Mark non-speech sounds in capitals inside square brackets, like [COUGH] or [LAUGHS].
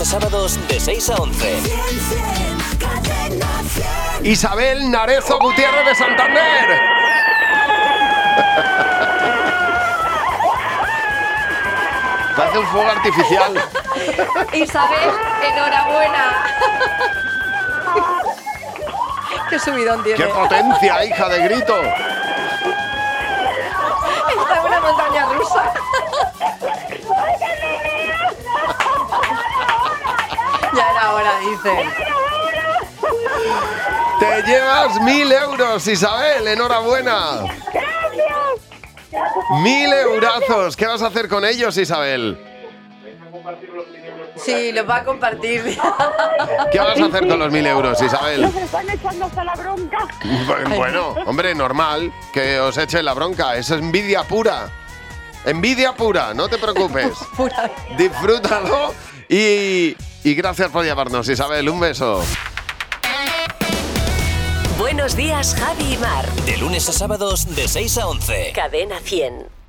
a sábados de 6 a 11. Isabel Narezo Gutiérrez de Santander. [LAUGHS] Parece un fuego artificial. Isabel, enhorabuena. [LAUGHS] Qué subidón tiene. ¡Qué potencia, hija de grito! Está en una montaña rusa. Ya era hora, dice. Te llevas mil euros, Isabel. Enhorabuena. Mil eurazos. ¿Qué vas a hacer con ellos, Isabel? Sí, los va a compartir. ¿Qué vas a hacer con los mil euros, Isabel? Nos están echando hasta la bronca. Bueno, hombre, normal que os eche la bronca. Es envidia pura. Envidia pura, no te preocupes. [LAUGHS] Disfrútalo y, y gracias por llamarnos, Isabel. Un beso. Buenos días, Javi y Mar. De lunes a sábados de 6 a 11. Cadena 100.